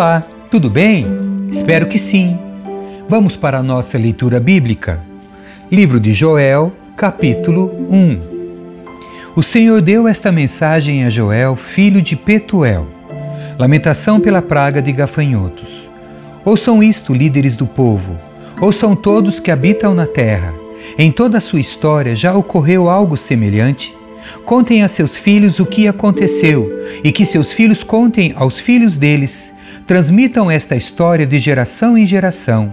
Olá, tudo bem? Espero que sim. Vamos para a nossa leitura bíblica. Livro de Joel, capítulo 1. O Senhor deu esta mensagem a Joel, filho de Petuel. Lamentação pela praga de gafanhotos. Ouçam isto, líderes do povo. Ouçam todos que habitam na terra. Em toda a sua história já ocorreu algo semelhante? Contem a seus filhos o que aconteceu, e que seus filhos contem aos filhos deles. Transmitam esta história de geração em geração.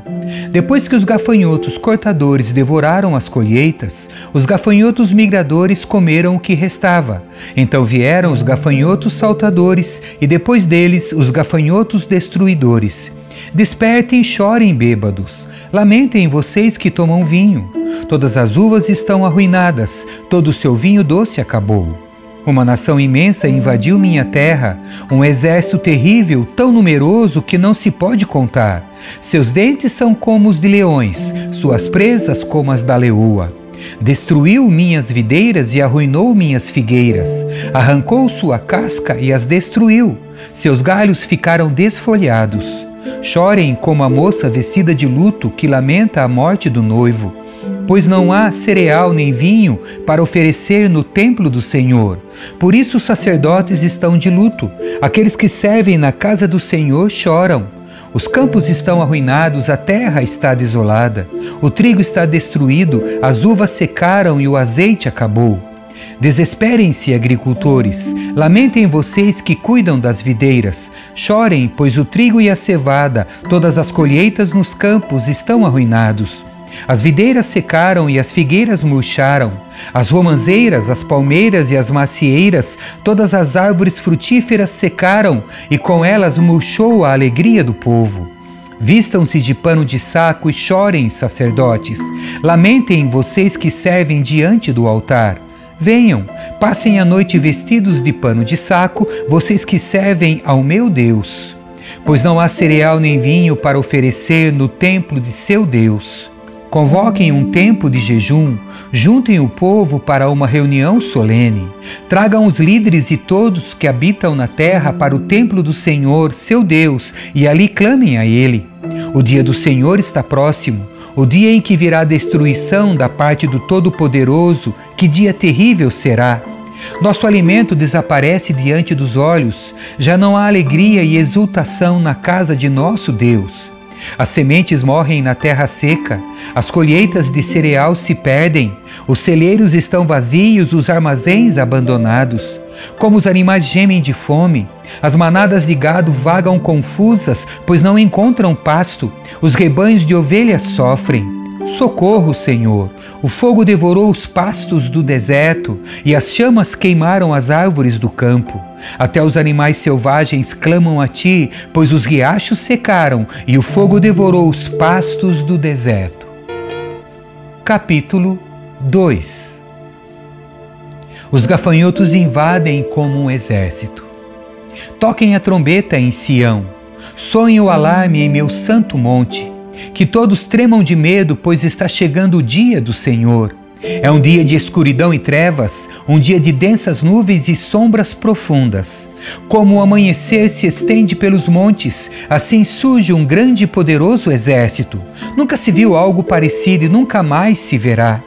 Depois que os gafanhotos cortadores devoraram as colheitas, os gafanhotos migradores comeram o que restava. Então vieram os gafanhotos saltadores, e depois deles os gafanhotos destruidores. Despertem e chorem, bêbados. Lamentem vocês que tomam vinho. Todas as uvas estão arruinadas, todo o seu vinho doce acabou. Uma nação imensa invadiu minha terra, um exército terrível, tão numeroso que não se pode contar. Seus dentes são como os de leões, suas presas como as da leoa. Destruiu minhas videiras e arruinou minhas figueiras. Arrancou sua casca e as destruiu. Seus galhos ficaram desfolhados. Chorem como a moça vestida de luto que lamenta a morte do noivo, pois não há cereal nem vinho para oferecer no templo do Senhor. Por isso os sacerdotes estão de luto, aqueles que servem na casa do Senhor choram. Os campos estão arruinados, a terra está desolada, o trigo está destruído, as uvas secaram e o azeite acabou. Desesperem-se, agricultores, lamentem vocês que cuidam das videiras, chorem, pois o trigo e a cevada, todas as colheitas nos campos estão arruinados. As videiras secaram e as figueiras murcharam, as romãzeiras, as palmeiras e as macieiras, todas as árvores frutíferas secaram, e com elas murchou a alegria do povo. Vistam-se de pano de saco e chorem, sacerdotes. Lamentem vocês que servem diante do altar. Venham, passem a noite vestidos de pano de saco, vocês que servem ao meu Deus. Pois não há cereal nem vinho para oferecer no templo de seu Deus. Convoquem um tempo de jejum, juntem o povo para uma reunião solene. Tragam os líderes e todos que habitam na terra para o templo do Senhor, seu Deus, e ali clamem a Ele. O dia do Senhor está próximo o dia em que virá a destruição da parte do Todo-Poderoso, que dia terrível será! Nosso alimento desaparece diante dos olhos, já não há alegria e exultação na casa de nosso Deus. As sementes morrem na terra seca, as colheitas de cereal se perdem, os celeiros estão vazios, os armazéns abandonados. Como os animais gemem de fome, as manadas de gado vagam confusas, pois não encontram pasto, os rebanhos de ovelhas sofrem. Socorro, Senhor! O fogo devorou os pastos do deserto e as chamas queimaram as árvores do campo. Até os animais selvagens clamam a ti, pois os riachos secaram e o fogo devorou os pastos do deserto. Capítulo 2 Os gafanhotos invadem como um exército. Toquem a trombeta em Sião, sonhem o alarme em meu santo monte que todos tremam de medo, pois está chegando o dia do Senhor. É um dia de escuridão e trevas, um dia de densas nuvens e sombras profundas. Como o amanhecer se estende pelos montes, assim surge um grande e poderoso exército. Nunca se viu algo parecido e nunca mais se verá.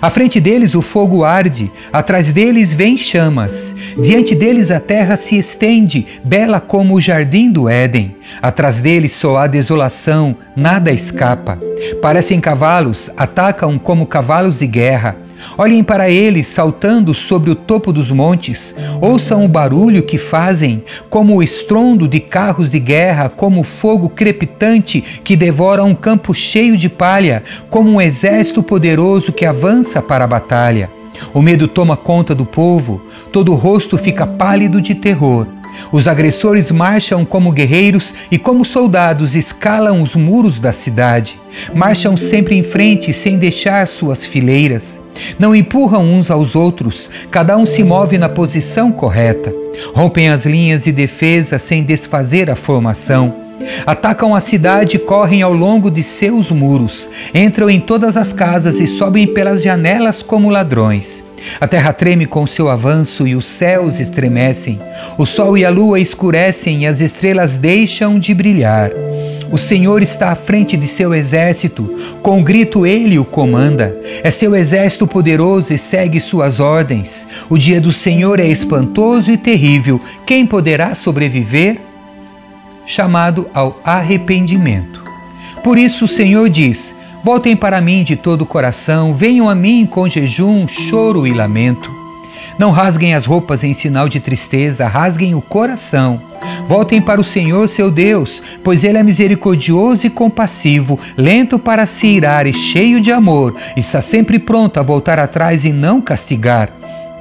À frente deles o fogo arde, atrás deles vêm chamas. Diante deles a terra se estende, bela como o jardim do Éden. Atrás deles só há desolação, nada escapa. Parecem cavalos, atacam como cavalos de guerra. Olhem para eles saltando sobre o topo dos montes. Ouçam o barulho que fazem, como o estrondo de carros de guerra, como o fogo crepitante que devora um campo cheio de palha, como um exército poderoso que avança para a batalha. O medo toma conta do povo, todo o rosto fica pálido de terror. Os agressores marcham como guerreiros e, como soldados, escalam os muros da cidade. Marcham sempre em frente, sem deixar suas fileiras. Não empurram uns aos outros, cada um se move na posição correta. Rompem as linhas de defesa sem desfazer a formação. Atacam a cidade e correm ao longo de seus muros. Entram em todas as casas e sobem pelas janelas como ladrões. A terra treme com seu avanço e os céus estremecem. O sol e a lua escurecem e as estrelas deixam de brilhar. O Senhor está à frente de seu exército, com grito ele o comanda. É seu exército poderoso e segue suas ordens. O dia do Senhor é espantoso e terrível. Quem poderá sobreviver? Chamado ao arrependimento. Por isso o Senhor diz: Voltem para mim de todo o coração, venham a mim com jejum, choro e lamento. Não rasguem as roupas em sinal de tristeza, rasguem o coração. Voltem para o Senhor seu Deus, pois Ele é misericordioso e compassivo, lento para se irar e cheio de amor, está sempre pronto a voltar atrás e não castigar.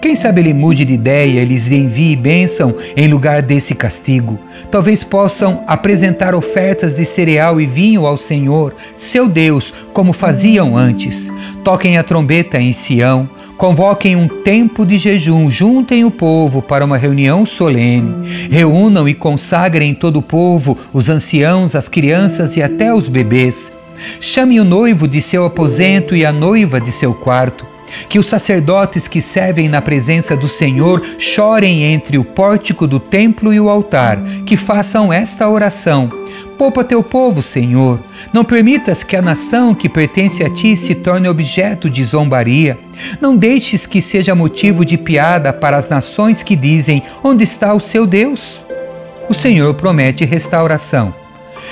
Quem sabe ele mude de ideia e lhes envie bênção em lugar desse castigo. Talvez possam apresentar ofertas de cereal e vinho ao Senhor, seu Deus, como faziam antes. Toquem a trombeta em Sião. Convoquem um tempo de jejum, juntem o povo para uma reunião solene. Reúnam e consagrem todo o povo, os anciãos, as crianças e até os bebês. Chame o noivo de seu aposento e a noiva de seu quarto. Que os sacerdotes que servem na presença do Senhor chorem entre o pórtico do templo e o altar, que façam esta oração. Poupa teu povo, Senhor. Não permitas que a nação que pertence a ti se torne objeto de zombaria. Não deixes que seja motivo de piada para as nações que dizem: Onde está o seu Deus? O Senhor promete restauração.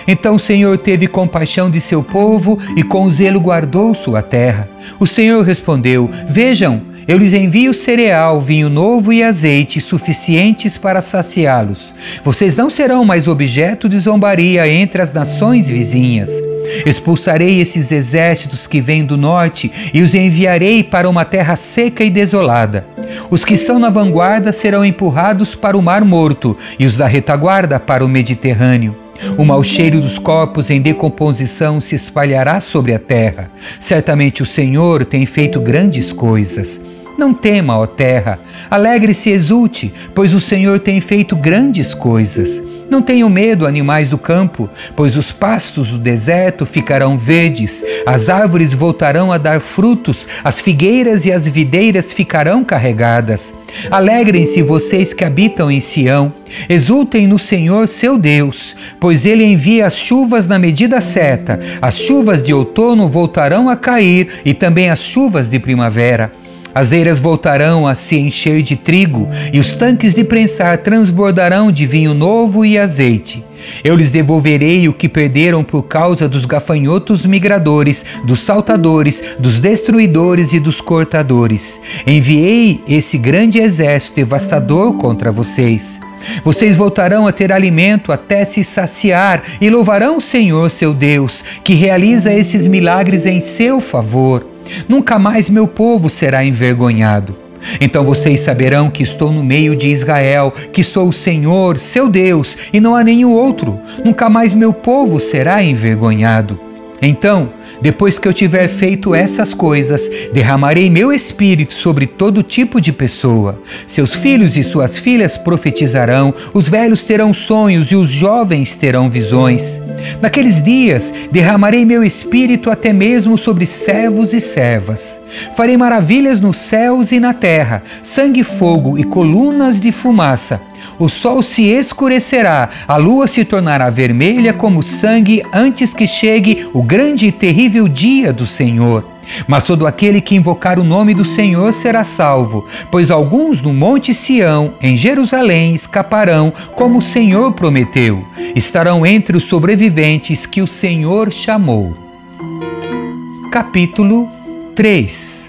Então o Senhor teve compaixão de seu povo e com zelo guardou sua terra. O Senhor respondeu: Vejam, eu lhes envio cereal, vinho novo e azeite suficientes para saciá-los. Vocês não serão mais objeto de zombaria entre as nações vizinhas. Expulsarei esses exércitos que vêm do norte e os enviarei para uma terra seca e desolada. Os que são na vanguarda serão empurrados para o Mar Morto e os da retaguarda para o Mediterrâneo. O mau cheiro dos corpos em decomposição se espalhará sobre a terra. Certamente o Senhor tem feito grandes coisas. Não tema, ó terra, alegre-se e exulte, pois o Senhor tem feito grandes coisas. Não tenham medo, animais do campo, pois os pastos do deserto ficarão verdes, as árvores voltarão a dar frutos, as figueiras e as videiras ficarão carregadas. Alegrem-se vocês que habitam em Sião, exultem no Senhor seu Deus, pois ele envia as chuvas na medida certa, as chuvas de outono voltarão a cair e também as chuvas de primavera. As eiras voltarão a se encher de trigo, e os tanques de prensar transbordarão de vinho novo e azeite. Eu lhes devolverei o que perderam por causa dos gafanhotos migradores, dos saltadores, dos destruidores e dos cortadores. Enviei esse grande exército devastador contra vocês. Vocês voltarão a ter alimento até se saciar e louvarão o Senhor seu Deus, que realiza esses milagres em seu favor. Nunca mais meu povo será envergonhado. Então vocês saberão que estou no meio de Israel, que sou o Senhor, seu Deus, e não há nenhum outro. Nunca mais meu povo será envergonhado. Então, depois que eu tiver feito essas coisas, derramarei meu espírito sobre todo tipo de pessoa. Seus filhos e suas filhas profetizarão, os velhos terão sonhos e os jovens terão visões. Naqueles dias, derramarei meu espírito até mesmo sobre servos e servas. Farei maravilhas nos céus e na terra, sangue, fogo e colunas de fumaça o sol se escurecerá, a lua se tornará vermelha como sangue antes que chegue o grande e terrível dia do Senhor. Mas todo aquele que invocar o nome do Senhor será salvo, pois alguns no Monte Sião, em Jerusalém, escaparão, como o Senhor prometeu. Estarão entre os sobreviventes que o Senhor chamou. Capítulo 3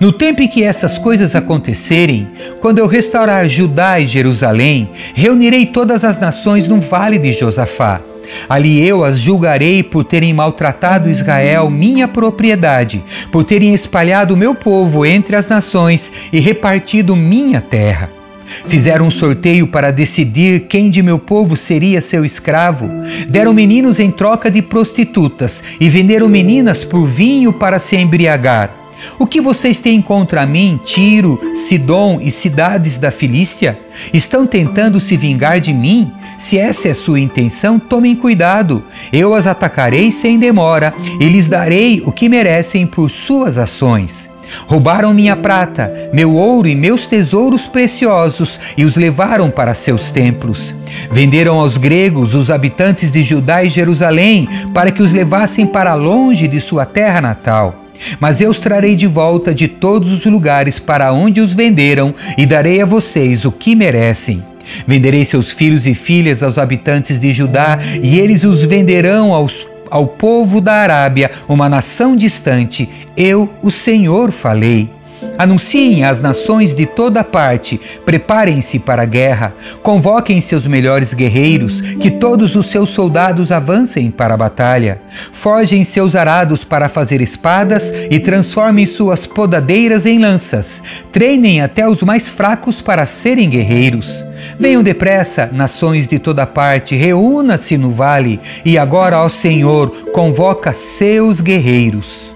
no tempo em que essas coisas acontecerem, quando eu restaurar Judá e Jerusalém, reunirei todas as nações no vale de Josafá. Ali eu as julgarei por terem maltratado Israel, minha propriedade, por terem espalhado meu povo entre as nações e repartido minha terra. Fizeram um sorteio para decidir quem de meu povo seria seu escravo. Deram meninos em troca de prostitutas e venderam meninas por vinho para se embriagar. O que vocês têm contra mim, Tiro, Sidom e cidades da Filístia? Estão tentando se vingar de mim? Se essa é sua intenção, tomem cuidado. Eu as atacarei sem demora e lhes darei o que merecem por suas ações. Roubaram minha prata, meu ouro e meus tesouros preciosos e os levaram para seus templos. Venderam aos gregos os habitantes de Judá e Jerusalém para que os levassem para longe de sua terra natal. Mas eu os trarei de volta de todos os lugares para onde os venderam e darei a vocês o que merecem. Venderei seus filhos e filhas aos habitantes de Judá e eles os venderão aos ao povo da Arábia, uma nação distante, eu, o Senhor, falei. Anunciem às nações de toda parte, preparem-se para a guerra, convoquem seus melhores guerreiros, que todos os seus soldados avancem para a batalha. Forjem seus arados para fazer espadas e transformem suas podadeiras em lanças. Treinem até os mais fracos para serem guerreiros. Venham depressa, nações de toda parte, reúna-se no vale, e agora, ó Senhor, convoca seus guerreiros.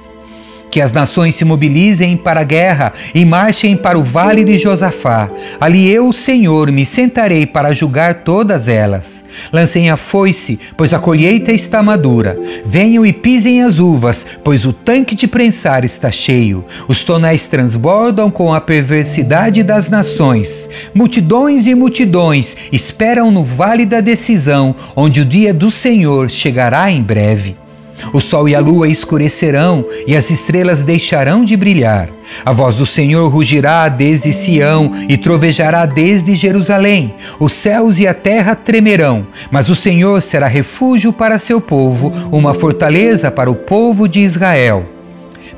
Que as nações se mobilizem para a guerra e marchem para o vale de Josafá. Ali eu, Senhor, me sentarei para julgar todas elas. Lancem a foice, pois a colheita está madura. Venham e pisem as uvas, pois o tanque de prensar está cheio. Os tonéis transbordam com a perversidade das nações. Multidões e multidões esperam no vale da decisão, onde o dia do Senhor chegará em breve. O sol e a lua escurecerão e as estrelas deixarão de brilhar. A voz do Senhor rugirá desde Sião e trovejará desde Jerusalém. Os céus e a terra tremerão, mas o Senhor será refúgio para seu povo, uma fortaleza para o povo de Israel.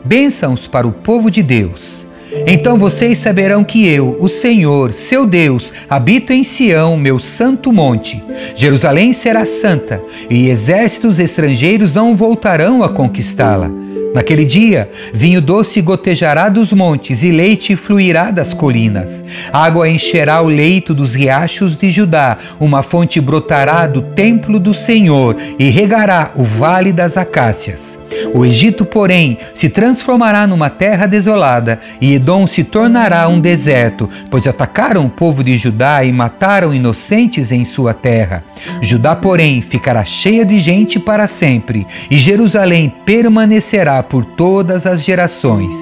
Bênçãos para o povo de Deus. Então vocês saberão que eu, o Senhor, seu Deus, habito em Sião, meu santo monte. Jerusalém será santa, e exércitos estrangeiros não voltarão a conquistá-la. Naquele dia, vinho doce gotejará dos montes e leite fluirá das colinas. Água encherá o leito dos riachos de Judá, uma fonte brotará do templo do Senhor e regará o vale das acácias. O Egito, porém, se transformará numa terra desolada, e Edom se tornará um deserto, pois atacaram o povo de Judá e mataram inocentes em sua terra. Judá, porém, ficará cheia de gente para sempre, e Jerusalém permanecerá por todas as gerações.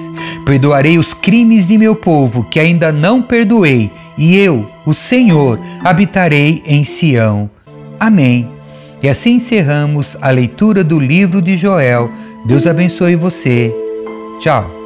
Perdoarei os crimes de meu povo, que ainda não perdoei, e eu, o Senhor, habitarei em Sião. Amém. E assim encerramos a leitura do livro de Joel. Deus abençoe você. Tchau.